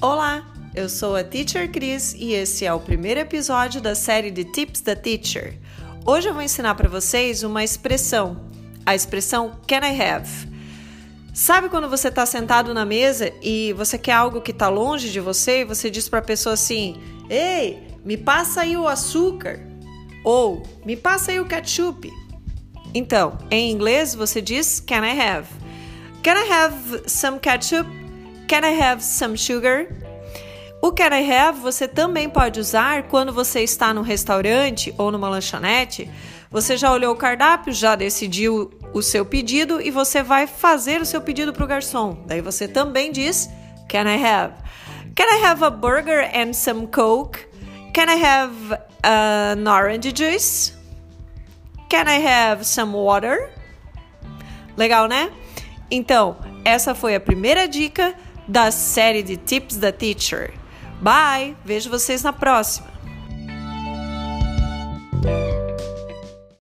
Olá, eu sou a Teacher Cris e esse é o primeiro episódio da série de Tips da Teacher. Hoje eu vou ensinar para vocês uma expressão, a expressão can I have. Sabe quando você está sentado na mesa e você quer algo que está longe de você e você diz para a pessoa assim: "Ei, me passa aí o açúcar" ou "Me passa aí o ketchup". Então, em inglês você diz can I have. Can I have some ketchup? Can I have some sugar? O can I have você também pode usar quando você está no restaurante ou numa lanchonete. Você já olhou o cardápio, já decidiu o seu pedido e você vai fazer o seu pedido para o garçom. Daí você também diz Can I have? Can I have a burger and some coke? Can I have an orange juice? Can I have some water? Legal, né? Então, essa foi a primeira dica da série de Tips da Teacher. Bye! Vejo vocês na próxima!